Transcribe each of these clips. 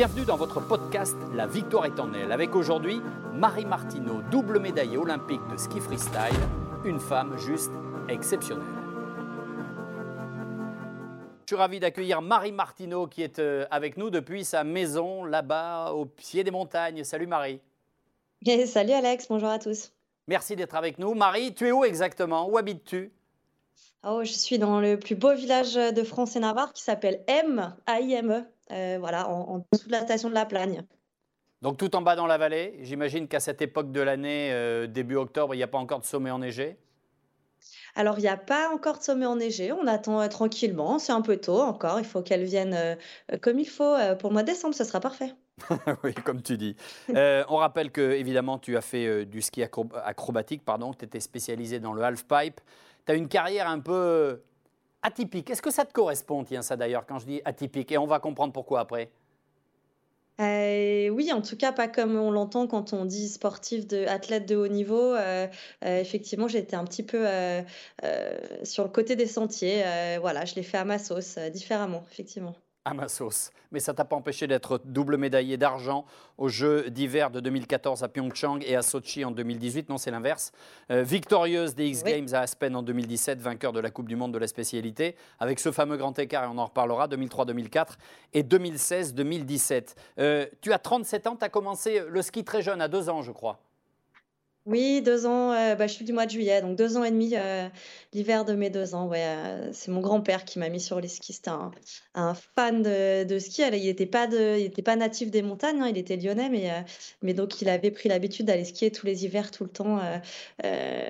Bienvenue dans votre podcast La victoire est en elle, avec aujourd'hui Marie Martineau, double médaillée olympique de ski freestyle, une femme juste exceptionnelle. Je suis ravi d'accueillir Marie Martineau qui est euh, avec nous depuis sa maison là-bas au pied des montagnes. Salut Marie. salut Alex, bonjour à tous. Merci d'être avec nous. Marie, tu es où exactement? Où habites-tu? Oh, je suis dans le plus beau village de France et Navarre qui s'appelle M, A-I-M-E, euh, voilà, en, dessous de la station de la Plagne. Donc tout en bas dans la vallée, j'imagine qu'à cette époque de l'année, euh, début octobre, il n'y a pas encore de sommet enneigé Alors, il n'y a pas encore de sommet enneigé, on attend euh, tranquillement, c'est un peu tôt encore, il faut qu'elle vienne comme il faut. pour le mois de décembre, ce sera parfait. oui, comme tu dis. on rappelle que, évidemment, tu as fait du ski acrobatique, pardon, tu étais spécialisé dans le half-pipe. Tu as une carrière un peu atypique. Est-ce que ça te correspond, tiens, ça d'ailleurs, quand je dis atypique? Et on va comprendre pourquoi après. Euh, oui, en tout cas, pas comme on l'entend quand on dit sportif, de, athlète de haut niveau. Euh, euh, effectivement, j'étais un petit peu sur le côté des sentiers. voilà, je l'ai fait à ma sauce, différemment, effectivement à ma sauce. Mais ça t'a pas empêché d'être double médaillé d'argent aux Jeux d'hiver de 2014 à Pyeongchang et à Sochi en 2018. Non, c'est l'inverse. Euh, victorieuse des X Games à Aspen en 2017, vainqueur de la Coupe du Monde de la spécialité, avec ce fameux grand écart, et on en reparlera, 2003-2004 et 2016-2017. Euh, tu as 37 ans, tu as commencé le ski très jeune, à deux ans, je crois. Oui, deux ans, euh, bah, je suis du mois de juillet, donc deux ans et demi, euh, l'hiver de mes deux ans. Ouais, euh, c'est mon grand-père qui m'a mis sur les skis. C'était un, fan de, ski. il n'était pas, pas natif des montagnes, hein, il était lyonnais, mais, mais donc il avait pris l'habitude d'aller skier tous les hivers, tout le temps.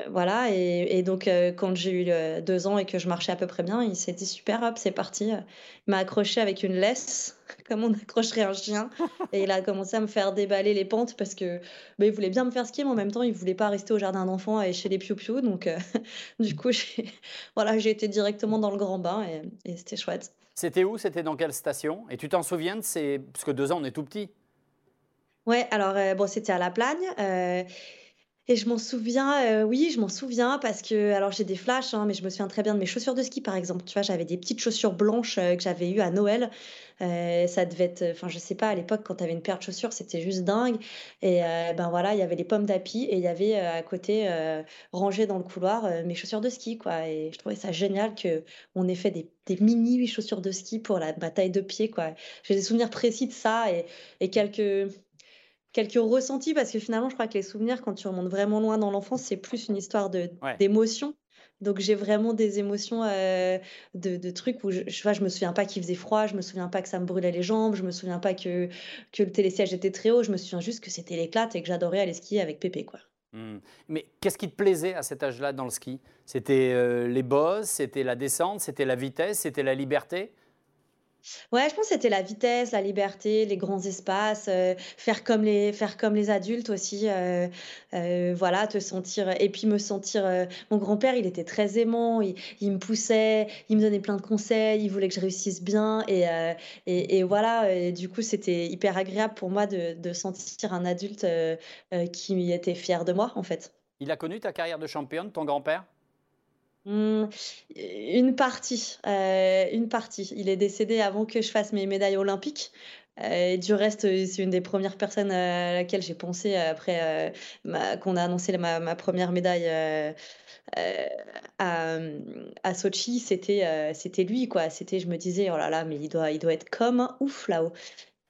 voilà, et, donc quand j'ai eu deux ans et que je marchais à peu près bien, il s'est dit super, hop, c'est parti. Il m'a accroché avec une laisse comme on accrocherait un chien. Et il a commencé à me faire déballer les pentes parce que bah, il voulait bien me faire skier, mais en même temps, il voulait pas rester au jardin d'enfants et chez les piou-piou. Donc, euh, du coup, j'ai voilà, été directement dans le grand bain et, c'était chouette. C'était où? C'était dans quelle station? Et tu t'en souviens de ces... Parce que deux ans, on est tout petit. Ouais, alors, euh, bon, c'était à La Plagne. Euh, et je m'en souviens, euh, oui, je m'en souviens parce que, alors j'ai des flashs, hein, mais je me souviens très bien de mes chaussures de ski, par exemple. Tu vois, j'avais des petites chaussures blanches euh, que j'avais eues à Noël. Euh, ça devait être, enfin, je sais pas, à l'époque, quand tu avais une paire de chaussures, c'était juste dingue. Et ben voilà, il y avait les pommes d'api et il y avait à côté, rangées dans le couloir, mes chaussures de ski, quoi. Et je trouvais ça génial que on ait fait des, mini chaussures de ski pour la, taille de pied, quoi. J'ai des souvenirs précis de ça et quelques quelques ressentis parce que finalement, je crois que les souvenirs, quand tu remontes vraiment loin dans l'enfance, c'est plus une histoire de d'émotions. Donc j'ai vraiment des émotions euh, de, trucs où je, je, vois, je me souviens pas qu'il faisait froid, je me souviens pas que ça me brûlait les jambes, je me souviens pas que, que le télésiège était très haut, je me souviens juste que c'était l'éclate et que j'adorais aller skier avec Pépé. Quoi. Mmh. Mais qu'est-ce qui te plaisait à cet âge-là dans le ski? C'était euh, les bosses, c'était la descente, c'était la vitesse, c'était la liberté? Ouais, je pense que c'était la vitesse, la liberté, les grands espaces, euh, faire comme les faire comme les adultes aussi, euh, euh, voilà, te sentir et puis me sentir, mon grand-père, il était très aimant, il me poussait, il me donnait plein de conseils, il voulait que je réussisse bien et voilà et du coup, c'était hyper agréable pour moi de de sentir un adulte, qui était fier de moi, en fait. Il a connu ta carrière de championne, ton grand-père? Mmh, une partie, euh, une partie. Il est décédé avant que je fasse mes médailles olympiques. Euh, du reste, c'est une des premières personnes à laquelle j'ai pensé après euh, qu'on a annoncé ma, première médaille à, à Sochi. C'était c'était lui, quoi. C'était, je me disais, oh là là, mais il doit, il doit être comme un ouf là-haut.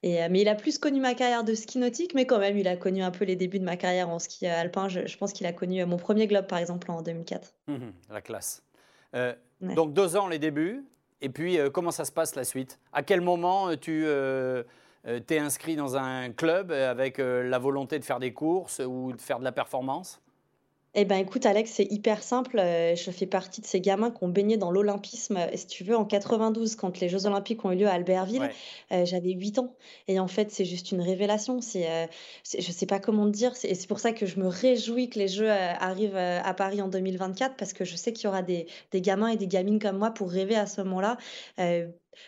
Et, mais il a plus connu ma carrière de ski nautique, mais quand même, il a connu un peu les débuts de ma carrière en ski alpin. Je, pense qu'il a connu mon premier globe, par exemple, en 2004. Mmh la classe. Euh, donc deux ans les débuts, et puis euh, comment ça se passe la suite? À quel moment euh, tu t'es inscrit dans un club avec la volonté de faire des courses ou de faire de la performance? Eh ben, écoute, Alex, c'est hyper simple. Euh, je fais partie de ces gamins qui ont baigné dans l'olympisme. Et si tu veux, en 92, quand les Jeux Olympiques ont eu lieu à Albertville, euh, j'avais 8 ans. Et en fait, c'est juste une révélation. C'est, euh, je sais pas comment te dire. Et c'est pour ça que je me réjouis que les Jeux arrivent à Paris en 2024, parce que je sais qu'il y aura des, des gamins et des gamines comme moi pour rêver à ce moment-là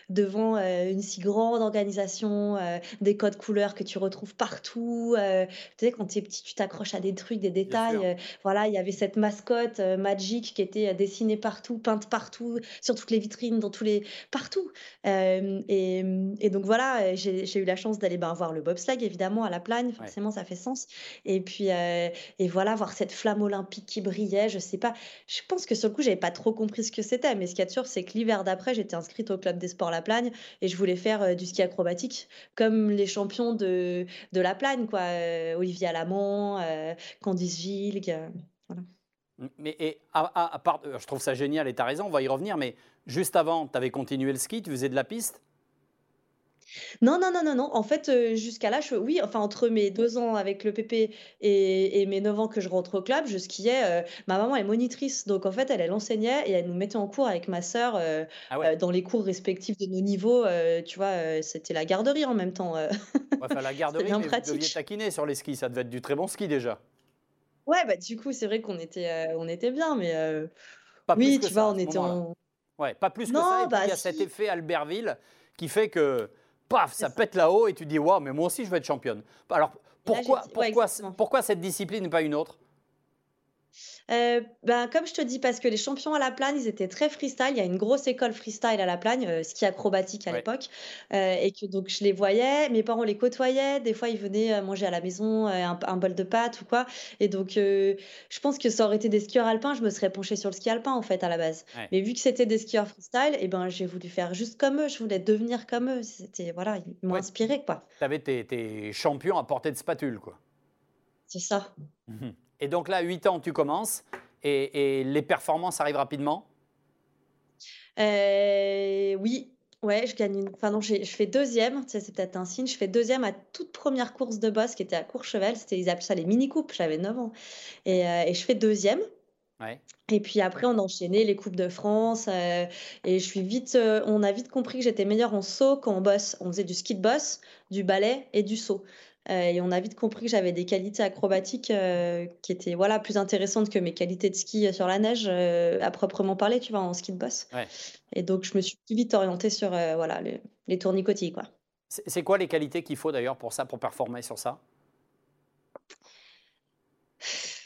devant une si grande organisation, des codes couleurs que tu retrouves partout. tu sais, quand tu es petit, tu t'accroches à des trucs, des détails. voilà, il y avait cette mascotte Magic qui était dessinée partout, peinte partout, sur toutes les vitrines, dans tous les partout. Et, et, donc voilà, j'ai eu la chance d'aller ben, voir le bobsleigh évidemment à la Plagne. Forcément, ça fait sens. Et puis et voilà, voir cette flamme olympique qui brillait. Je sais pas. Je pense que sur le coup, j'avais pas trop compris ce que c'était. Mais ce qu'il y a de sûr, c'est que l'hiver d'après, j'étais inscrite au club des sports La Plagne et je voulais faire euh, du ski acrobatique comme les champions de, de La Plagne, quoi. Euh, Olivier Alamont, euh, Candice Gilles. Mais et à, part, je trouve ça génial et tu as raison, on va y revenir, mais juste avant, tu avais continué le ski, tu faisais de la piste non, non, non, non, non. En fait, euh, jusqu'à là, je oui, enfin, entre mes deux ans avec le PP et et mes 9 ans que je rentre au club, je skiais, euh, ma maman est monitrice, donc en fait, elle, elle enseignait et elle nous mettait en cours avec ma sœur, euh, ah dans les cours respectifs de nos niveaux, tu vois? c'était la garderie en même temps, enfin, la garderie, mais vous deviez taquiner sur les skis, ça devait être du très bon ski déjà? Ouais, bah, du coup, c'est vrai qu'on était, on était bien, mais oui, tu vois, on était en Ouais, pas plus que ça. Et puis il y a bah, cet effet Albertville qui fait que paf, ça pète là-haut et tu dis, waouh, mais moi aussi je vais être championne. Alors pourquoi, pourquoi, pourquoi cette discipline et pas une autre? Euh, ben, comme je te dis, parce que les champions à la Plagne, ils étaient très freestyle. Il y a une grosse école freestyle à la Plagne, euh, ski acrobatique à l'époque. Euh, et que donc je les voyais, mes parents les côtoyaient. Des fois, ils venaient manger à la maison un, bol de pâtes ou quoi. Et donc, je pense que ça aurait été des skieurs alpins, je me serais penchée sur le ski alpin en fait à la base. Mais vu que c'était des skieurs freestyle, et eh ben, j'ai voulu faire juste comme eux. Je voulais devenir comme eux. C'était voilà, ils m'ont inspiré quoi. Tu avais tes, tes champions à portée de spatule quoi. C'est ça. Et donc là, 8 ans, tu commences et, les performances arrivent rapidement? Euh, Oui, Ouais, je gagne une. Enfin, non, je fais deuxième, c'est peut-être un signe. Je fais deuxième à toute première course de boss qui était à Courchevel. C'était, ils appellent ça les mini-coupes, j'avais 9 ans. Et, euh, et, je fais deuxième. Ouais. Et puis après, on a enchaîné les Coupes de France. Euh, et je suis vite. on a vite compris que j'étais meilleure en saut qu'en boss. On faisait du ski de boss, du ballet et du saut. Euh, et on a vite compris que j'avais des qualités acrobatiques euh, qui étaient voilà, plus intéressantes que mes qualités de ski sur la neige, euh, à proprement parler, tu vois, en ski de boss. Et donc, je me suis vite orientée sur voilà, les, les tournicotis. Quoi. C'est quoi les qualités qu'il faut d'ailleurs pour ça, pour performer sur ça?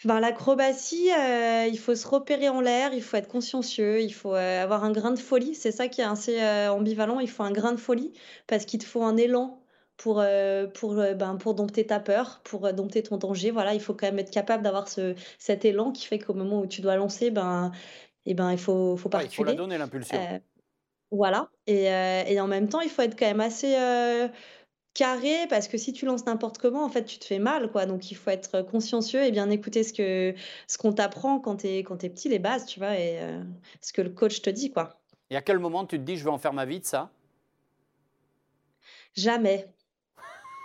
Ben, L'acrobatie, il faut se repérer en l'air, il faut être consciencieux, il faut avoir un grain de folie. C'est ça qui est assez ambivalent. Il faut un grain de folie parce qu'il te faut un élan pour, euh, pour, euh, ben, pour dompter ta peur, pour euh, dompter ton danger. Voilà, il faut quand même être capable d'avoir ce, cet élan qui fait qu'au moment où tu dois lancer, ben, et eh ben, il faut, faut pas Il faut la donner l'impulsion. voilà. Et, et, en même temps, il faut être quand même assez carré parce que si tu lances n'importe comment, en fait, tu te fais mal, quoi. Donc, il faut être consciencieux et bien écouter ce que ce qu'on t'apprend quand tu es, quand es petit, les bases, tu vois, et ce que le coach te dit, quoi. Et à quel moment tu te dis, je vais en faire ma vie de ça? Jamais.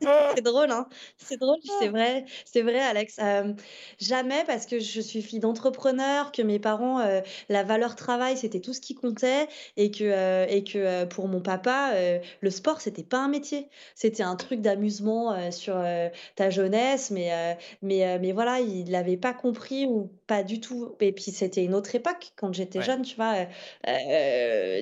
c'est drôle, hein C'est drôle, c'est vrai, c'est vrai, Alex. jamais parce que je suis fille d'entrepreneur, que mes parents, la valeur travail, c'était tout ce qui comptait, et que, et que pour mon papa, le sport, c'était pas un métier. C'était un truc d'amusement sur ta jeunesse, mais, mais, mais voilà, il l'avait pas compris ou pas du tout. Et puis c'était une autre époque quand j'étais jeune, tu vois.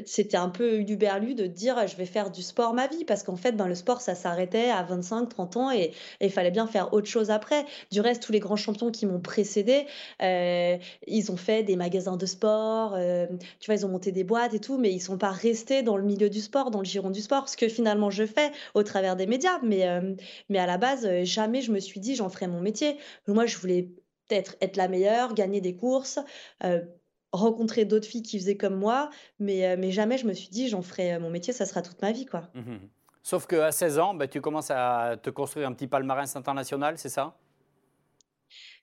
c'était un peu berlu de dire je vais faire du sport ma vie, parce qu'en fait, ben, le sport, ça s'arrêtait à 25 30 ans et il fallait bien faire autre chose après. Du reste, tous les grands champions qui m'ont précédé, euh, ils ont fait des magasins de sport, euh, tu vois, ils ont monté des boîtes et tout, mais ils sont pas restés dans le milieu du sport, dans le giron du sport, ce que finalement je fais au travers des médias. Mais, euh, mais à la base, jamais je me suis dit j'en ferais mon métier. Moi, je voulais peut-être être la meilleure, gagner des courses rencontrer d'autres filles qui faisaient comme moi, mais, mais jamais je me suis dit j'en ferai mon métier, ça sera toute ma vie. quoi. Mmh Sauf qu'à 16 ans, bah, tu commences à te construire un petit palmarès international, c'est ça?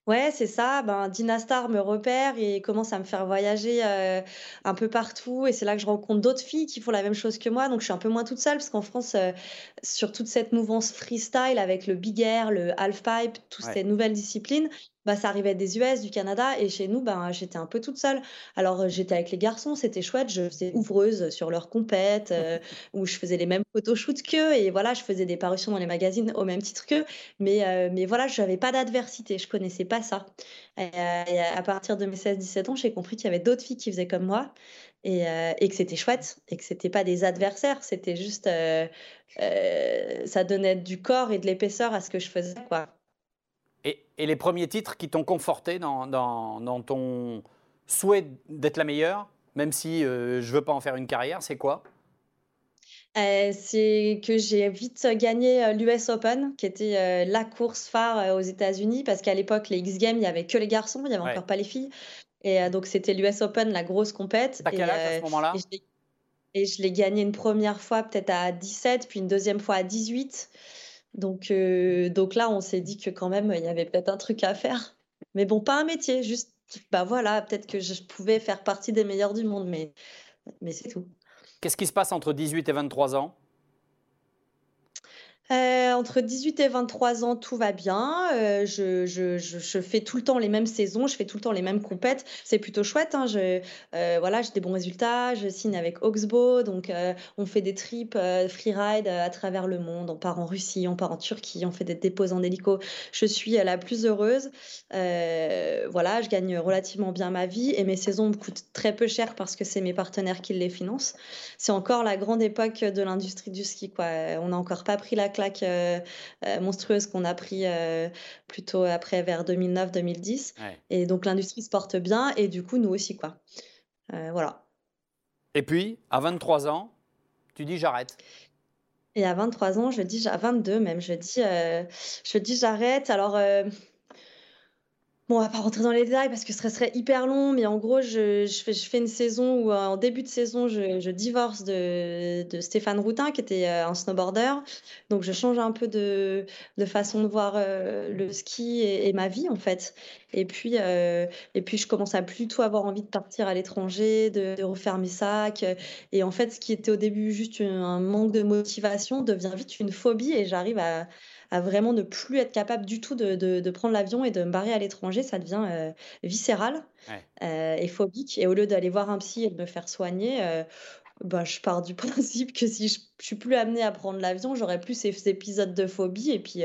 Ouais, c'est ça. Ben, Dinastar me repère et commence à me faire voyager euh, un peu partout. Et c'est là que je rencontre d'autres filles qui font la même chose que moi. Donc, je suis un peu moins toute seule parce qu'en France, euh, sur toute cette mouvance freestyle avec le big air, le halfpipe, toutes ces nouvelles disciplines, bah, ça arrivait des US, du Canada, et chez nous, ben, j'étais un peu toute seule. Alors, euh, j'étais avec les garçons, c'était chouette, je faisais ouvreuse sur leurs compètes, euh, où je faisais les mêmes photoshoots qu'eux, et voilà, je faisais des parutions dans les magazines au même titre qu'eux, mais, euh, mais voilà, je n'avais pas d'adversité, je connaissais pas ça. Et, à partir de mes 16-17 ans, j'ai compris qu'il y avait d'autres filles qui faisaient comme moi, et, et que c'était chouette et que c'était pas des adversaires, c'était juste ça donnait du corps et de l'épaisseur à ce que je faisais quoi. Et, et les premiers titres qui t'ont conforté dans, dans, dans, ton souhait d'être la meilleure, même si je veux pas en faire une carrière, c'est quoi? Euh, c'est que j'ai vite gagné euh, l'US Open, qui était euh, la course phare aux États-Unis, parce qu'à l'époque, les X Games, il n'y avait que les garçons, il n'y avait encore pas les filles. Et donc, c'était l'US Open, la grosse compète. À quel âge à ce moment-là? et je l'ai gagné une première fois peut-être à 17, puis une deuxième fois à 18. Donc, donc là, on s'est dit que quand même, il y avait peut-être un truc à faire. Mais bon, pas un métier, juste, bah voilà, peut-être que je pouvais faire partie des meilleurs du monde, mais, mais c'est tout. Qu'est-ce qui se passe entre 18 et 23 ans? Euh, entre 18 et 23 ans, tout va bien. Euh, je, fais tout le temps les mêmes saisons, je fais tout le temps les mêmes compètes. C'est plutôt chouette. Hein. Euh, voilà, j'ai des bons résultats. Je signe avec Oxbow, donc on fait des trips freeride à travers le monde. On part en Russie, on part en Turquie, on fait des dépôts en hélico. Je suis la plus heureuse. voilà, je gagne relativement bien ma vie et mes saisons me coûtent très peu cher parce que c'est mes partenaires qui les financent. C'est encore la grande époque de l'industrie du ski. On n'a encore pas pris la claque euh, euh, monstrueuse qu'on a pris euh, plutôt après vers 2009-2010. Et donc l'industrie se porte bien et du coup nous aussi quoi. voilà. Et puis à 23 ans, tu dis j'arrête. Et à 23 ans, je dis, à 22 même, je dis, je dis j'arrête. Alors, Bon, on va pas rentrer dans les détails parce que ce serait, hyper long, mais en gros, je, fais, une saison où, euh, en début de saison, je, divorce de, Stéphane Routin, qui était euh, un snowboarder. Donc, je change un peu de, de façon de voir euh, le ski et, ma vie, en fait. Et puis, et puis, je commence à plutôt avoir envie de partir à l'étranger, de, de, refaire mes sacs. Et en fait, ce qui était au début juste un manque de motivation devient vite une phobie et j'arrive à à vraiment ne plus être capable du tout de, de, prendre l'avion et de me barrer à l'étranger, ça devient euh, viscéral euh, et phobique. Et au lieu d'aller voir un psy et de me faire soigner, euh, bah, je pars du principe que si je, je suis plus amenée à prendre l'avion, j'aurai plus ces, épisodes de phobie et puis,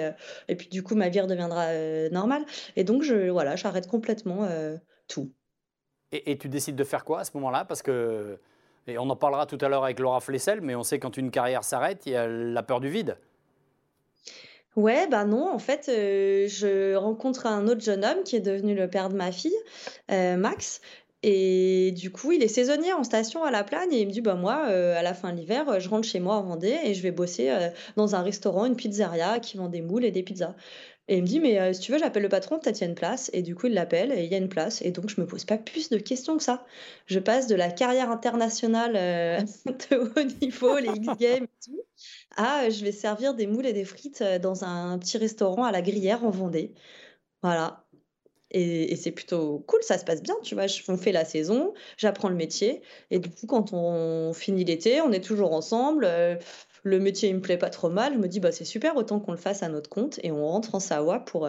et puis du coup ma vie redeviendra normale. Et donc je, voilà, j'arrête complètement tout. Et, et, tu décides de faire quoi à ce moment-là? Parce que, et on en parlera tout à l'heure avec Laura Flessel, mais on sait quand une carrière s'arrête, il y a la peur du vide. Ouais, bah non, en fait, je rencontre un autre jeune homme qui est devenu le père de ma fille, Max. Et du coup, il est saisonnier en station à La Plagne et il me dit, bah moi, à la fin de l'hiver, je rentre chez moi en Vendée et je vais bosser dans un restaurant, une pizzeria qui vend des moules et des pizzas. Et il me dit, mais si tu veux, j'appelle le patron, peut-être il y a une place. Et du coup, il l'appelle et il y a une place. Et donc, je me pose pas plus de questions que ça. Je passe de la carrière internationale de haut niveau, les X-Games et tout, ah, je vais servir des moules et des frites dans un petit restaurant à la Gruyère en Vendée. Voilà. Et, c'est plutôt cool, ça se passe bien, tu vois. On fait la saison, j'apprends le métier. Et du coup, quand on finit l'été, on est toujours ensemble. Le métier, il me plaît pas trop mal. Je me dis, bah, c'est super, autant qu'on le fasse à notre compte. Et on rentre en Savoie pour,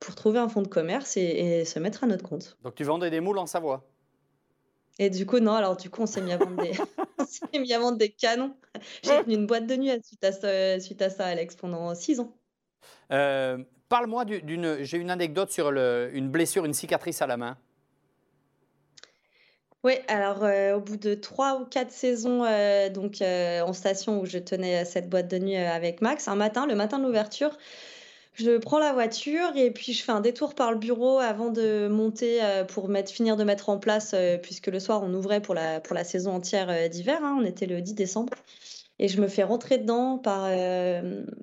pour trouver un fonds de commerce et, et se mettre à notre compte. Donc, tu vendais des moules en Savoie et du coup, non, alors du coup, on s'est mis à vendre des, mis à vendre des canons. J'ai tenu une boîte de nuit suite à, ça, suite à ça, Alex, pendant six ans. Euh, parle-moi d'une. J'ai une anecdote sur le, une blessure, une cicatrice à la main. Oui, alors euh, au bout de trois ou quatre saisons euh, donc en station où je tenais cette boîte de nuit avec Max, un matin, le matin de l'ouverture, je prends la voiture et puis je fais un détour par le bureau avant de monter euh, pour finir de mettre en place, euh, puisque le soir on ouvrait pour la, pour la saison entière euh, d'hiver, hein, on était le 10 décembre. Et je me fais rentrer dedans par,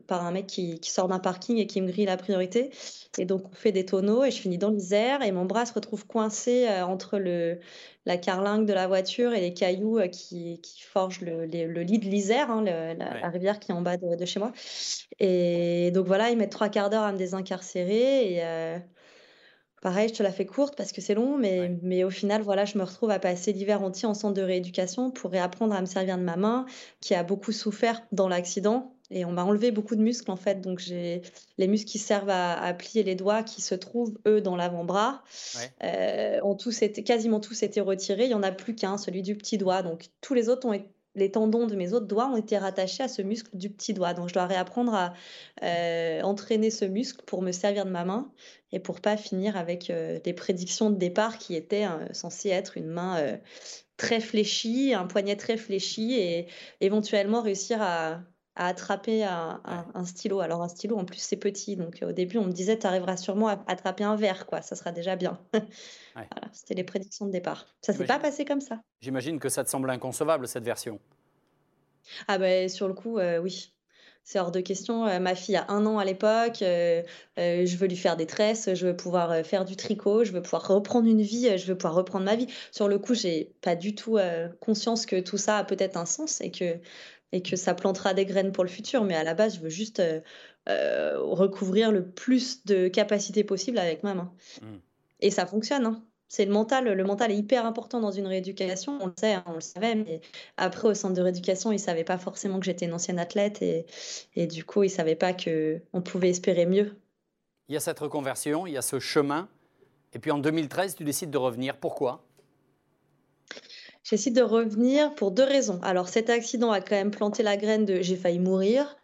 par un mec qui, qui sort d'un parking et qui me grille la priorité. Et donc on fait des tonneaux et je finis dans l'Isère et mon bras se retrouve coincé entre le, la carlingue de la voiture et les cailloux euh, qui, qui forgent le, le, lit de l'Isère, hein, la, rivière qui est en bas de, chez moi. Et donc voilà, ils mettent trois quarts d'heure à me désincarcérer. Et euh, pareil, je te la fais courte parce que c'est long, mais, mais au final, voilà, je me retrouve à passer l'hiver entier en centre de rééducation pour réapprendre à me servir de ma main, qui a beaucoup souffert dans l'accident. Et on m'a enlevé beaucoup de muscles en fait. Donc j'ai les muscles qui servent à, plier les doigts qui se trouvent eux dans l'avant-bras. Euh, ont tous été, quasiment tous été retirés. Il y en a plus qu'un, celui du petit doigt. Donc tous les autres ont les tendons de mes autres doigts ont été rattachés à ce muscle du petit doigt. Donc je dois réapprendre à euh, entraîner ce muscle pour me servir de ma main et pour pas finir avec euh, des prédictions de départ qui étaient censées être une main très fléchi, un poignet très fléchi et éventuellement réussir à, attraper un, stylo. Alors un stylo en plus c'est petit, donc au début on me disait tu arriveras sûrement à attraper un verre, quoi, ça sera déjà bien. c'était les prédictions de départ. Ça s'est pas passé comme ça. J'imagine que ça te semble inconcevable cette version. Ah ben sur le coup, euh, oui. C'est hors de question. Euh, ma fille a un an à l'époque. Euh, je veux lui faire des tresses. Je veux pouvoir faire du tricot. Je veux pouvoir reprendre une vie. Je veux pouvoir reprendre ma vie. Sur le coup, j'ai pas du tout conscience que tout ça a peut-être un sens et que, et que ça plantera des graines pour le futur. Mais à la base, je veux juste recouvrir le plus de capacités possible avec ma main. Mmh. Et ça fonctionne. Hein c'est le mental. Le mental est hyper important dans une rééducation. On le sait, hein, on le savait. Mais après, au centre de rééducation, ils ne savaient pas forcément que j'étais une ancienne athlète. Et, et du coup, ils ne savaient pas qu'on pouvait espérer mieux. Il y a cette reconversion, il y a ce chemin. Et puis en 2013, tu décides de revenir. Pourquoi? J'essaie de revenir pour deux raisons. Alors cet accident a quand même planté la graine de j'ai failli mourir.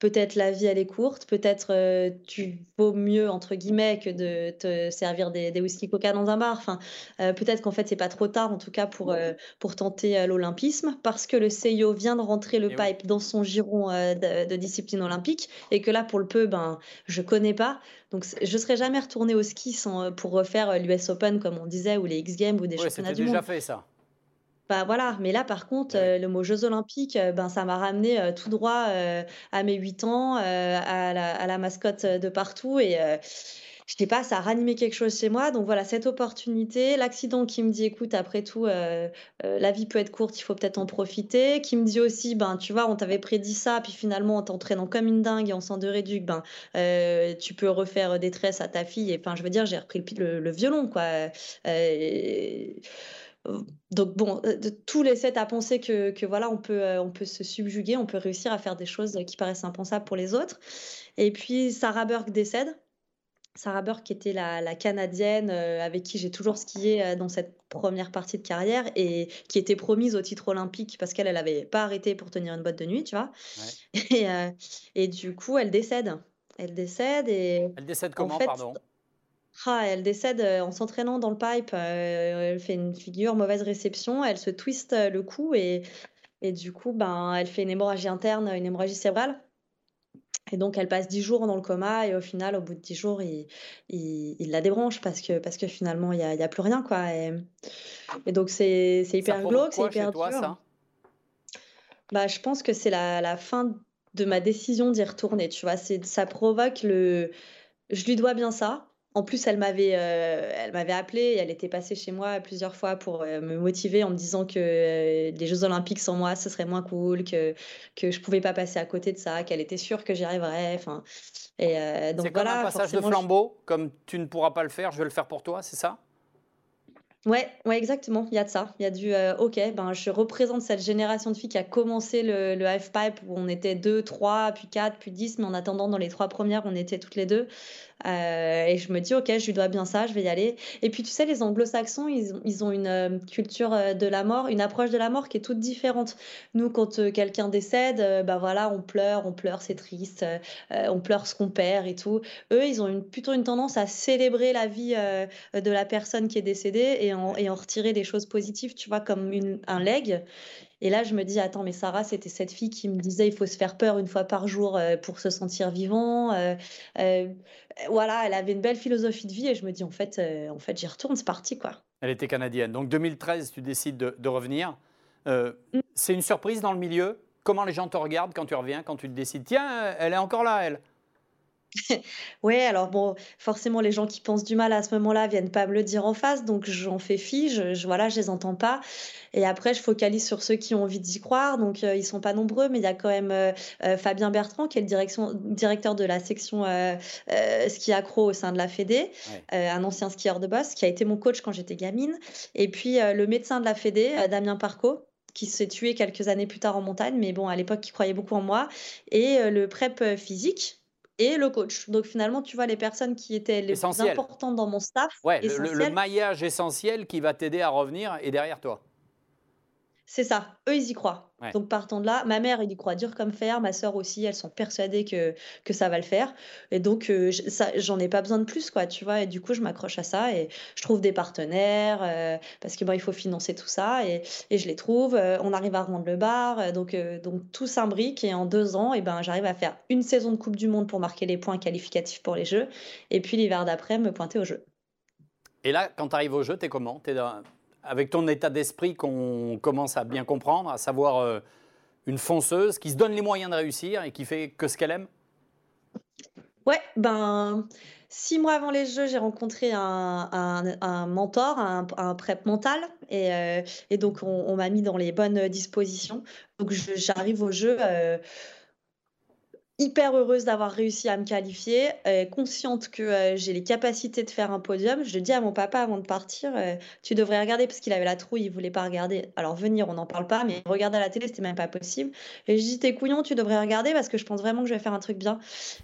Peut-être la vie elle est courte, peut-être euh, tu vaux mieux entre guillemets que de te servir des, whisky coca dans un bar. Enfin, euh, peut-être qu'en fait c'est pas trop tard en tout cas pour, euh, pour tenter l'olympisme parce que le CIO vient de rentrer le pipe dans son giron de, discipline olympique et que là pour le peu ben je connais pas. Donc je serais jamais retourné au ski sans, pour refaire l'US Open comme on disait ou les X Games ou des championnats du monde. déjà fait ça. Bah, voilà, mais là par contre, euh, le mot Jeux olympiques, euh, ben, ça m'a ramené euh, tout droit à mes 8 ans, à la, mascotte de partout et je sais pas, ça a ranimé quelque chose chez moi. Donc voilà, cette opportunité, l'accident qui me dit, écoute, après tout, la vie peut être courte, il faut peut-être en profiter. Qui me dit aussi, ben tu vois, on t'avait prédit ça, puis finalement en t'entraînant comme une dingue et en s'en de ben tu peux refaire des tresses à ta fille. Et enfin, je veux dire, j'ai repris le, le, violon, quoi. Donc bon, euh, tout laissait à penser que, que voilà, on peut, euh, on peut se subjuguer, on peut réussir à faire des choses qui paraissent impensables pour les autres. Et puis Sarah Burke décède. Sarah Burke qui était la, la Canadienne euh, avec qui j'ai toujours skié dans cette première partie de carrière et qui était promise au titre olympique parce qu'elle, elle avait pas arrêté pour tenir une boîte de nuit, tu vois. Et, et, du coup, elle décède. Elle décède et... Elle décède comment, pardon? Ah, elle décède euh, en s'entraînant dans le pipe. Euh, elle fait une figure, mauvaise réception. Elle se twiste euh, le cou et, et du coup, ben, elle fait une hémorragie interne, une hémorragie cérébrale. Et donc, elle passe 10 jours dans le coma et au final, au bout de 10 jours, il, il, la débranche parce que, parce que finalement, il n'y a, y a, plus rien. Quoi. Et, et donc, c'est hyper glauque, c'est hyper toi, dur. Ça? Bah, je pense que c'est la, la fin de ma décision d'y retourner. Tu vois, ça provoque le. Je lui dois bien ça. En plus, elle m'avait, euh, elle m'avait appelé et elle était passée chez moi plusieurs fois pour euh, me motiver en me disant que euh, les Jeux Olympiques sans moi, ce serait moins cool, que que je pouvais pas passer à côté de ça, qu'elle était sûre que j'y arriverais. Enfin, et donc c'est voilà. Comme un passage de flambeau, comme tu ne pourras pas le faire, je vais le faire pour toi, c'est ça? Ouais, ouais, exactement. Il y a de ça. Il y a du OK, ben je représente cette génération de filles qui a commencé le, le half-pipe où on était deux, trois, puis quatre, puis dix, mais en attendant, dans les trois premières, on était toutes les deux. Euh, et je me dis, ok, je lui dois bien ça, je vais y aller. Et puis, tu sais, les anglo-saxons, ils, ils, ont une euh, culture euh, de la mort, une approche de la mort qui est toute différente. Nous, quand quelqu'un décède, bah voilà, on pleure, on pleure, c'est triste, on pleure ce qu'on perd et tout. Eux, ils ont plutôt une tendance à célébrer la vie de la personne qui est décédée et en, et en retirer des choses positives, tu vois, comme une, un leg. Et là, je me dis, attends, mais Sarah, c'était cette fille qui me disait, il faut se faire peur une fois par jour euh, pour se sentir vivant. Euh, euh, voilà, elle avait une belle philosophie de vie et je me dis, en fait, en fait j'y retourne, c'est parti, quoi. Elle était canadienne. Donc 2013, tu décides de, revenir. Mm. C'est une surprise dans le milieu. Comment les gens te regardent quand tu reviens, quand tu te décides, tiens, elle est encore là, elle? Ouais, alors bon, forcément, les gens qui pensent du mal à ce moment-là viennent pas me le dire en face, donc j'en fais fi, je, je, voilà, je les entends pas. Et après, je focalise sur ceux qui ont envie d'y croire, donc euh, ils sont pas nombreux, mais il y a quand même euh, euh, Fabien Bertrand, qui est le direction, directeur de la section ski accro au sein de la Fédé, un ancien skieur de boss, qui a été mon coach quand j'étais gamine. Et puis le médecin de la Fédé, Damien Parco, qui s'est tué quelques années plus tard en montagne, mais bon, à l'époque, qui croyait beaucoup en moi, et le prep physique, et le coach. Donc finalement, tu vois, les personnes qui étaient les plus importantes dans mon staff. Ouais, le, maillage essentiel qui va t'aider à revenir est derrière toi. C'est ça, eux, ils y croient. Donc partant de là, ma mère, elle y croit dur comme fer, ma sœur aussi, elles sont persuadées que, que ça va le faire. Et donc, euh, j'en ai pas besoin de plus, quoi, tu vois. Et du coup, je m'accroche à ça et je trouve des partenaires euh, parce que bon, il faut financer tout ça et, et je les trouve. Euh, on arrive à rendre le bar, donc, donc tout s'imbrique et en deux ans, et ben, j'arrive à faire une saison de Coupe du Monde pour marquer les points qualificatifs pour les Jeux et puis l'hiver d'après, me pointer aux Jeux. Et là, quand tu arrives au jeu, tu es comment dans avec ton état d'esprit qu'on commence à bien comprendre, à savoir euh, une fonceuse qui se donne les moyens de réussir et qui fait que ce qu'elle aime? Ouais, ben, six mois avant les Jeux, j'ai rencontré un, mentor, un, prep mental, et, euh, donc on, m'a mis dans les bonnes dispositions. Donc j'arrive au jeu. Euh, hyper heureuse d'avoir réussi à me qualifier, euh, consciente que euh, j'ai les capacités de faire un podium. Je dis à mon papa avant de partir, euh, tu devrais regarder parce qu'il avait la trouille, il voulait pas regarder. Alors venir, on n'en parle pas, mais regarder à la télé, c'était même pas possible. Et je dis t'es couillon, tu devrais regarder parce que je pense vraiment que je vais faire un truc bien.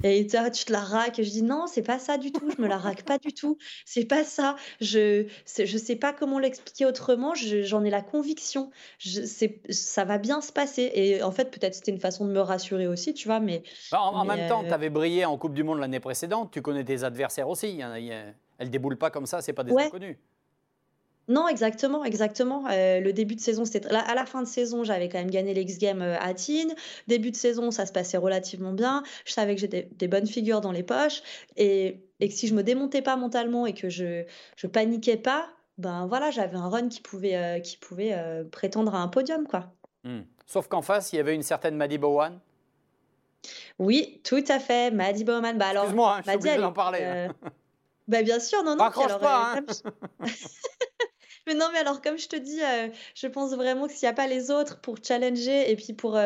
Et tu te la raques? Et je dis non, c'est pas ça du tout. Je me la raque pas du tout. C'est pas ça. Je je sais pas comment l'expliquer autrement. J'en ai la conviction. Ça va bien se passer. Et en fait, peut-être c'était une façon de me rassurer aussi, tu vois, mais bah, en, même temps, tu avais brillé en Coupe du Monde l'année précédente, tu connais tes adversaires aussi. Elles déboulent pas comme ça, c'est pas des inconnus. Non, exactement, exactement. Euh, le début de saison, c'était à la fin de saison, j'avais quand même gagné l'X Games euh, à Tignes. Début de saison, ça se passait relativement bien. Je savais que j'étais des bonnes figures dans les poches et, que si je me démontais pas mentalement et que je je paniquais pas, ben voilà, j'avais un run qui pouvait euh, qui pouvait prétendre à un podium quoi. Hmm. Sauf qu'en face, il y avait une certaine Madi Bowan oui, tout à fait. Maddy Bowman. Bah alors, Excuse-moi, hein, je suis obligée d'en parler. Euh, bah bien sûr, non, non. Raccroche pas. Euh, hein. mais non, mais alors comme je te dis, euh, je pense vraiment que s'il n'y a pas les autres pour challenger et puis pour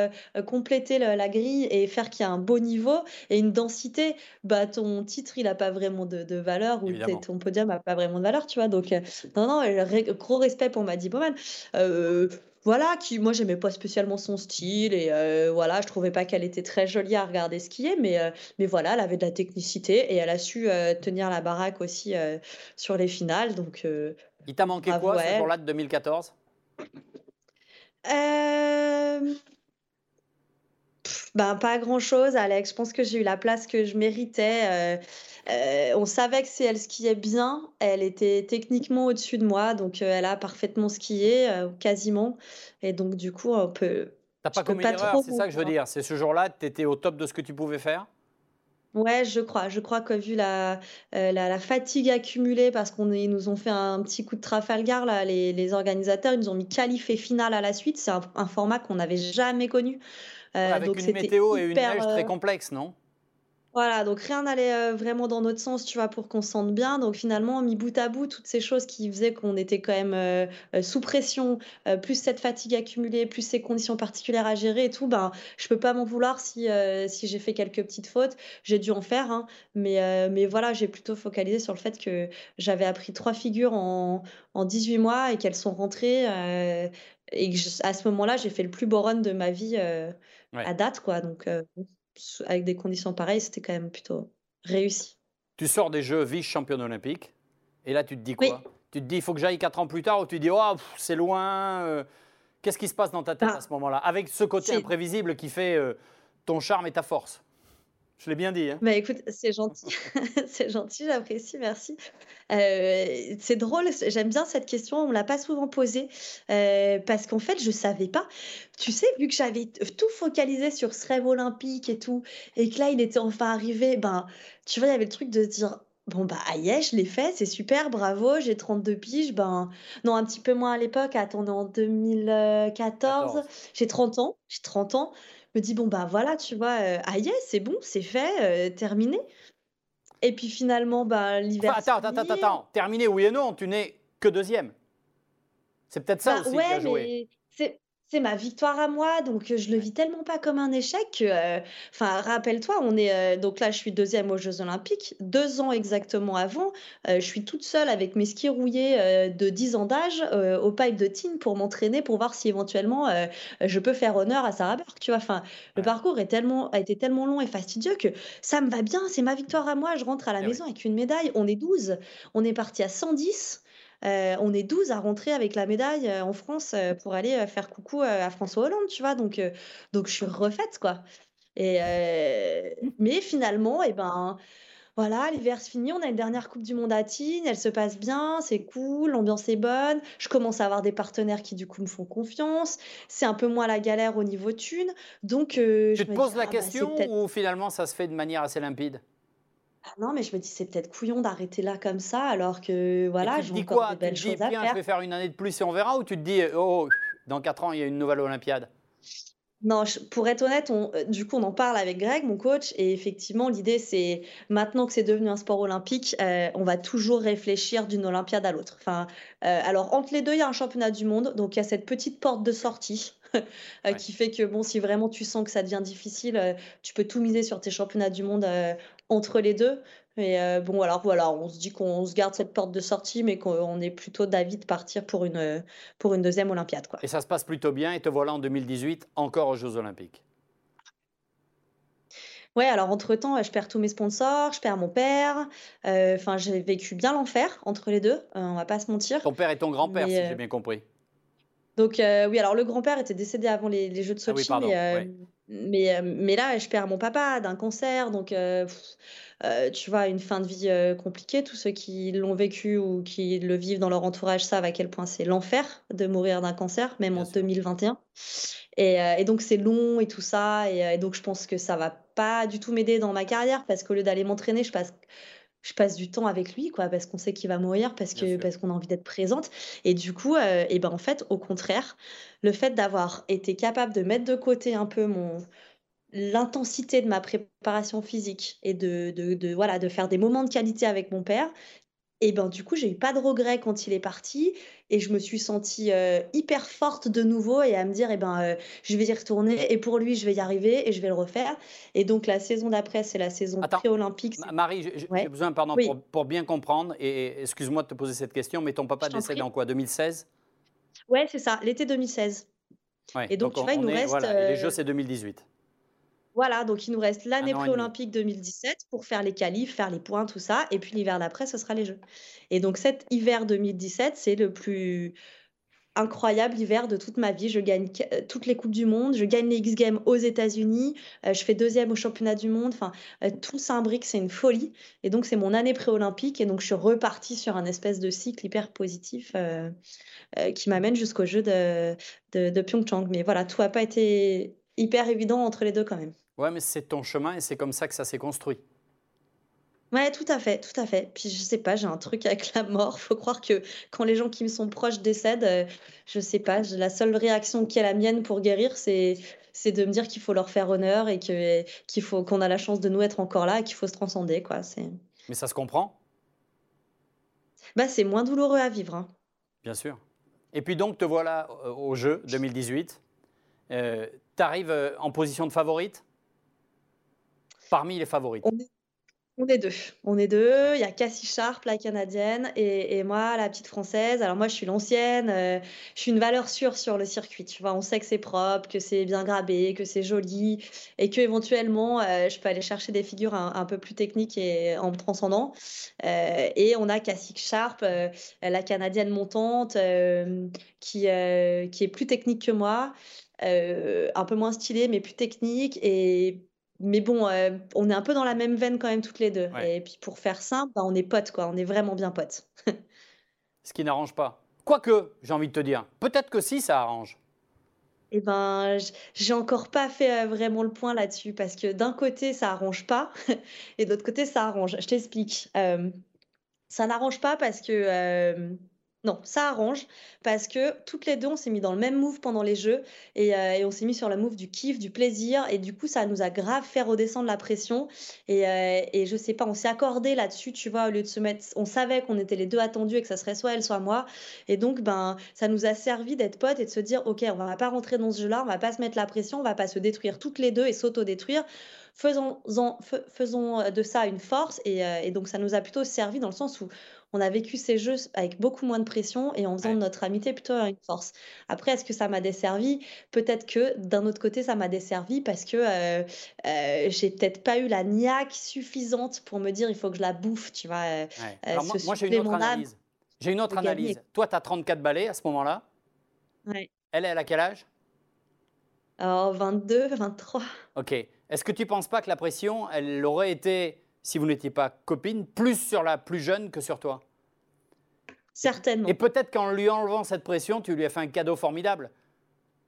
compléter la grille et faire qu'il y a un beau niveau et une densité, bah ton titre il n'a pas vraiment de, valeur ou ton podium n'a pas vraiment de valeur, tu vois. Donc non, non, gros respect pour Maddy Bowman voilà, qui, moi, j'aimais pas spécialement son style et euh, voilà, je trouvais pas qu'elle était très jolie à regarder skier, mais, euh, mais voilà, elle avait de la technicité et elle a su euh, tenir la baraque aussi sur les finales. Donc, Il t'a manqué quoi ce jour-là de 2014 ben, pas grand-chose, Alex. Je pense que j'ai eu la place que je méritais. Euh, on savait que si elle skiait bien, elle était techniquement au-dessus de moi, donc euh, elle a parfaitement skié, euh, quasiment. Et donc, du coup, on peut. T'as pas commis erreur, c'est ça que je veux dire. C'est ce jour-là, tu étais au top de ce que tu pouvais faire? Ouais, je crois. Je crois que vu la, la, fatigue accumulée, parce qu'on nous ont fait un petit coup de Trafalgar, là, les, organisateurs, ils nous ont mis qualif et finale à la suite. C'est un, format qu'on n'avait jamais connu. avec une météo et une neige très complexe, non? Voilà, donc rien n'allait euh, vraiment dans notre sens, tu vois, pour qu'on se sente bien. Donc finalement, mis bout à bout, toutes ces choses qui faisaient qu'on était quand même euh, euh, sous pression, plus cette fatigue accumulée, plus ces conditions particulières à gérer et tout, ben, je peux pas m'en vouloir si, si j'ai fait quelques petites fautes. J'ai dû en faire, hein, mais, mais voilà, j'ai plutôt focalisé sur le fait que j'avais appris trois figures en, en 18 mois et qu'elles sont rentrées. et que à ce moment-là, j'ai fait le plus beau run de ma vie à date, quoi. Donc avec des conditions pareilles, c'était quand même plutôt réussi. Tu sors des Jeux vice-championne olympique, et là tu te dis quoi? Tu te dis il faut que j'aille 4 ans plus tard, ou tu te dis oh, c'est loin euh, Qu'est-ce qui se passe dans ta tête bah, à ce moment-là? Avec ce côté imprévisible qui fait euh, ton charme et ta force. Je l'ai bien dit. Hein. Bah écoute, c'est gentil. c'est gentil, j'apprécie, merci. Euh, c'est drôle, j'aime bien cette question, on ne l'a pas souvent posée euh, parce qu'en fait, je ne savais pas. Tu sais, vu que j'avais tout focalisé sur ce rêve olympique et tout, et que là, il était enfin arrivé, ben, tu vois, il y avait le truc de se dire. Bon, bah, aïe, je l'ai fait, c'est super, bravo, j'ai 32 piges, ben, non, un petit peu moins à l'époque, attendez, en 2014, j'ai 30 ans, j'ai 30 ans, me dis, bon, bah voilà, tu vois, euh, yes, c'est bon, c'est fait, euh, terminé. Et puis finalement, bah, l'hiver. attends, attends, attends, attends, terminé, oui et non, tu n'es que deuxième. C'est peut-être ça bah, aussi qui a joué. Mais c'est ma victoire à moi, donc euh, je le vis tellement pas comme un échec que, euh, enfin, rappelle-toi, on est, euh, donc là, je suis deuxième aux Jeux Olympiques, deux ans exactement avant, je suis toute seule avec mes skis rouillés de 10 ans d'âge au pipe de Tignes pour m'entraîner, pour voir si éventuellement je peux faire honneur à Sarah Burke, tu vois. Enfin, le parcours est tellement, a été tellement long et fastidieux que ça me va bien, c'est ma victoire à moi, je rentre à la eh maison avec une médaille, on est 12, on est parti à 110. On est 12 à rentrer avec la médaille en France pour aller faire coucou à François Hollande, tu vois. Donc, donc je suis refaite, quoi. Et, mais finalement, eh ben, voilà, l'hiver se finit, on a une dernière Coupe du Monde à Tignes, elle se passe bien, c'est cool, l'ambiance est bonne, je commence à avoir des partenaires qui du coup me font confiance, c'est un peu moins la galère au niveau thune, donc euh, je te poses la «Ah, bah, question ou finalement ça se fait de manière assez limpide? Ah non, mais je me dis c'est peut-être couillon d'arrêter là comme ça alors que voilà, je dis quoi? des belles tu te dis, Je vais faire une année de plus et on verra ou tu te dis oh dans 4 ans il y a une nouvelle Olympiade? Non, pour être honnête, on, euh, du coup, on en parle avec Greg, mon coach, et effectivement, l'idée, c'est maintenant que c'est devenu un sport olympique, euh, on va toujours réfléchir d'une Olympiade à l'autre. Enfin, euh, alors, entre les deux, il y a un championnat du monde, donc il y a cette petite porte de sortie qui fait que, bon, si vraiment tu sens que ça devient difficile, tu peux tout miser sur tes championnats du monde entre les deux. Mais euh, bon, alors voilà, on se dit qu'on se garde cette porte de sortie, mais qu'on est plutôt d'avis de partir pour une, pour une deuxième Olympiade. Quoi. Et ça se passe plutôt bien, et te voilà en 2018 encore aux Jeux Olympiques. Ouais, alors entre-temps, je perds tous mes sponsors, je perds mon père. Euh, enfin, j'ai vécu bien l'enfer entre les deux, on euh, on va pas se mentir. Ton père et ton grand-père, si j'ai bien compris. Donc oui, alors le grand-père était décédé avant les, Jeux de ah Sochi, mais, mais, mais, là, je perds mon papa d'un cancer, donc euh, tu vois, une fin de vie euh, compliquée. Tous ceux qui l'ont vécu ou qui le vivent dans leur entourage savent à quel point c'est l'enfer de mourir d'un cancer, même en 2021. Euh, et, donc c'est long et tout ça. Et, donc je pense que ça va pas du tout m'aider dans ma carrière parce qu'au lieu d'aller m'entraîner, je passe je passe du temps avec lui, quoi, parce qu'on sait qu'il va mourir, parce que parce qu'on a envie d'être présente. Et du coup, et ben en fait, au contraire, le fait d'avoir été capable de mettre de côté un peu mon l'intensité de ma préparation physique et de, de, voilà, de faire des moments de qualité avec mon père, et ben du coup, j'ai eu pas de regrets quand il est parti et je me suis sentie euh, hyper forte de nouveau et à me dire, et ben, euh, je vais y retourner et pour lui, je vais y arriver et je vais le refaire. Et donc, la saison d'après, c'est la saison pré-olympique. Marie, j'ai besoin, pardon, pour, pour, bien comprendre, et excuse-moi de te poser cette question, mais ton papa décédé en quoi 2016 Ouais, c'est ça, l'été 2016. et donc, tu vois, il nous reste. les Jeux, c'est 2018. Voilà, donc il nous reste l'année pré-olympique 2017 pour faire les qualifs, faire les points, tout ça. Et puis l'hiver d'après, ce sera les Jeux. Et donc cet hiver 2017, c'est le plus incroyable hiver de toute ma vie. Je gagne euh, toutes les Coupes du Monde, je gagne les X Games aux États-Unis, euh, je fais deuxième au championnat du monde. Enfin, euh, tout s'imbrique, c'est une folie. Et donc, c'est mon année pré-olympique. Et donc, je suis repartie sur un espèce de cycle hyper positif qui m'amène jusqu'au jeu de, de, de Pyeongchang. Mais voilà, tout n'a pas été hyper évident entre les deux quand même. Ouais, mais c'est ton chemin et c'est comme ça que ça s'est construit. Ouais, tout à fait, tout à fait. Puis je sais pas, j'ai un truc avec la mort. Faut croire que quand les gens qui me sont proches décèdent, euh, je sais pas, la seule réaction qui est la mienne pour guérir, c'est c'est de me dire qu'il faut leur faire honneur et que qu'il faut qu'on a la chance de nous être encore là et qu'il faut se transcender, quoi. C'est. Mais ça se comprend? Bah, c'est moins douloureux à vivre. Hein. Bien sûr. Et puis donc te voilà euh, au jeu 2018. Euh, tu arrives euh, en position de favorite? Parmi les favorites on est deux. On est deux. Il y a Cassie Sharp, la canadienne, et, moi, la petite française. Alors moi, je suis l'ancienne. Euh, je suis une valeur sûre sur le circuit. Tu vois, on sait que c'est propre, que c'est bien grabé, que c'est joli, et que éventuellement, euh, je peux aller chercher des figures un, peu plus techniques et en transcendant. et on a Cassie Sharp, la canadienne montante, qui est plus technique que moi. Un peu moins stylée, mais plus technique et mais bon, euh, on est un peu dans la même veine quand même toutes les deux. Et puis pour faire simple, bah, on est potes, quoi. On est vraiment bien potes. Ce qui n'arrange pas. Quoique, j'ai envie de te dire, peut-être que si ça arrange. Eh ben, j'ai encore pas fait euh, vraiment le point là-dessus parce que d'un côté ça arrange pas et de l'autre côté ça arrange. Je t'explique. Euh, ça n'arrange pas parce que non, ça arrange parce que toutes les deux, on s'est mis dans le même move pendant les jeux et, euh, on s'est mis sur la move du kiff, du plaisir et du coup, ça nous a grave fait redescendre la pression et, euh, et je sais pas, on s'est accordé là-dessus, tu vois, au lieu de se mettre, on savait qu'on était les deux attendus et que ça serait soit elle, soit moi et donc, ben, ça nous a servi d'être potes et de se dire, ok, on va pas rentrer dans ce jeu-là, on va pas se mettre la pression, on va pas se détruire toutes les deux et s'auto-détruire faisons, faisons de ça une force et, euh, et, donc ça nous a plutôt servi dans le sens où on a vécu ces jeux avec beaucoup moins de pression et en faisant de notre amitié plutôt une force. Après, est-ce que ça m'a desservi? Peut-être que d'un autre côté, ça m'a desservi parce que euh, euh, j'ai peut-être pas eu la niaque suffisante pour me dire il faut que je la bouffe, tu vois. Euh, moi, j'ai une autre analyse. J'ai une autre analyse. Toi, tu as 34 balais à ce moment-là. Ouais. Elle, elle a quel âge? Alors, 22, 23. Ok. Est-ce que tu ne penses pas que la pression, elle aurait été, si vous n'étiez pas copine, plus sur la plus jeune que sur toi? Certainement. Et peut-être qu'en lui enlevant cette pression, tu lui as fait un cadeau formidable.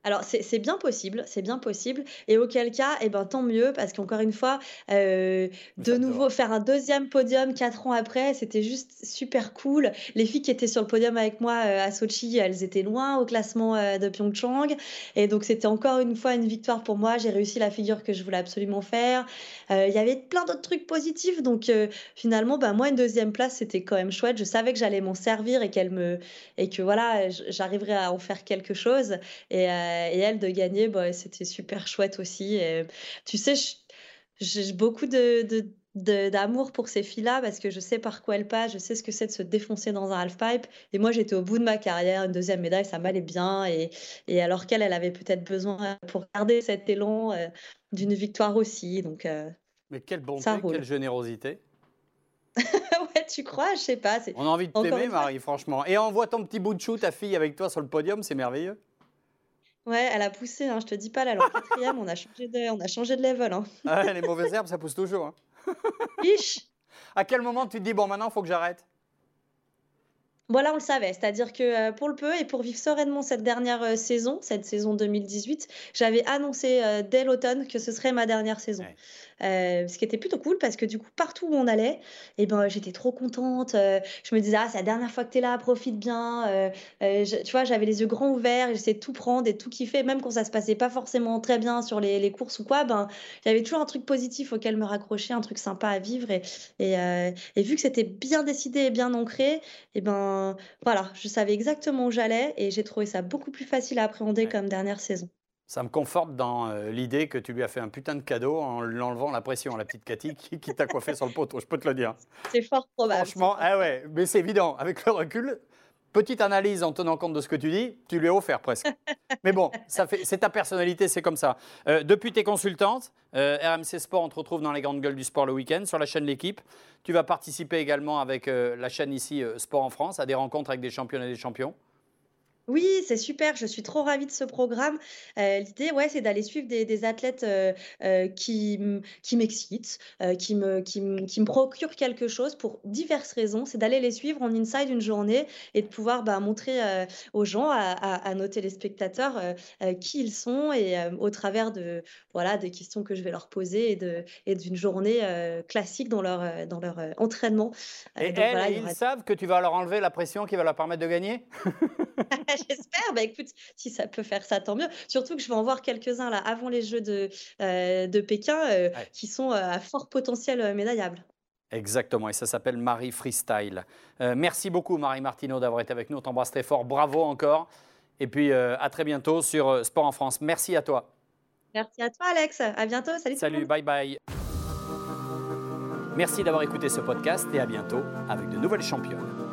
Alors, c'est bien possible, c'est bien possible. Et auquel cas, eh ben, tant mieux, parce qu'encore une fois, euh, de nouveau, faire un deuxième podium quatre ans après, c'était juste super cool. Les filles qui étaient sur le podium avec moi euh, à Sochi, elles étaient loin au classement euh, de Pyeongchang. Et donc, c'était encore une fois une victoire pour moi. J'ai réussi la figure que je voulais absolument faire. Il y avait plein d'autres trucs positifs. Donc, finalement, ben, moi, une deuxième place, c'était quand même chouette. Je savais que j'allais m'en servir et qu'elle me et que voilà, j'arriverais à en faire quelque chose. Et et elle de gagner, bah, c'était super chouette aussi. Et, tu sais, j'ai beaucoup de, d'amour pour ces filles-là parce que je sais par quoi elles passent, je sais ce que c'est de se défoncer dans un half-pipe. Et moi, j'étais au bout de ma carrière, une deuxième médaille, ça m'allait bien. Et, et alors qu'elle, elle avait peut-être besoin pour garder cet élan euh, d'une victoire aussi. Donc, euh, Mais quelle bonté, quelle générosité. ouais, tu crois? Je sais pas. On a envie de t'aimer, Marie, franchement. Et envoie ton petit bout de chou, ta fille, avec toi sur le podium, c'est merveilleux. Ouais, elle a poussé, hein, je te dis pas, là, en quatrième, on a changé de, on a changé de level. Hein. Ah les mauvaises herbes, ça pousse toujours. Hein. À quel moment tu te dis, bon, maintenant, il faut que j'arrête? Voilà, on le savait. C'est-à-dire que euh, pour le peu et pour vivre sereinement cette dernière euh, saison, cette saison 2018, j'avais annoncé euh, dès l'automne que ce serait ma dernière saison. Euh, ce qui était plutôt cool parce que du coup, partout où on allait, eh ben, j'étais trop contente. Je me disais, ah, c'est la dernière fois que tu es là, profite bien. Euh, tu vois, j'avais les yeux grands ouverts, j'essayais de tout prendre et tout kiffer, même quand ça se passait pas forcément très bien sur les, les courses ou quoi, ben, j'avais toujours un truc positif auquel me raccrocher, un truc sympa à vivre. Et, et, et vu que c'était bien décidé et bien ancré, et eh ben, voilà, je savais exactement où j'allais et j'ai trouvé ça beaucoup plus facile à appréhender comme dernière saison. Ça me conforte dans euh, l'idée que tu lui as fait un putain de cadeau en lui enlevant la pression à la petite Cathy qui, t'a coiffé sur le poteau, je peux te le dire. C'est fort probable. Franchement, ah ouais, mais c'est évident. Avec le recul, petite analyse en tenant compte de ce que tu dis, tu lui as offert presque. mais bon, c'est ta personnalité, c'est comme ça. Euh, depuis tes consultantes, euh, RMC Sport, on te retrouve dans les grandes gueules du sport le week-end sur la chaîne L'équipe. Tu vas participer également avec la chaîne ici Sport en France à des rencontres avec des champions et des champions. Oui, c'est super, je suis trop ravie de ce programme. Euh, l'idée, ouais, c'est d'aller suivre des, athlètes euh, euh, qui, qui m'excitent, qui, me, qui, qui me procurent quelque chose pour diverses raisons. C'est d'aller les suivre en inside une journée et de pouvoir bah, montrer aux gens, à, à, nos téléspectateurs, qui ils sont et au travers de voilà des questions que je vais leur poser et de et d'une journée classique dans leur dans leur entraînement. Et ils savent que tu vas leur enlever la pression qui va leur permettre de gagner? J'espère. Bah écoute, si ça peut faire ça, tant mieux. Surtout que je vais en voir quelques-uns là avant les Jeux de, euh, de Pékin euh, qui sont euh, à fort potentiel médaillable. Exactement, et ça s'appelle Marie Freestyle. merci beaucoup Marie Martineau d'avoir été avec nous, on t'embrasse très fort, bravo encore. Et puis à très bientôt sur Sport en France. Merci à toi. Merci à toi Alex, à bientôt, salut. Salut, bye bye. Merci d'avoir écouté ce podcast et à bientôt avec de nouvelles championnes.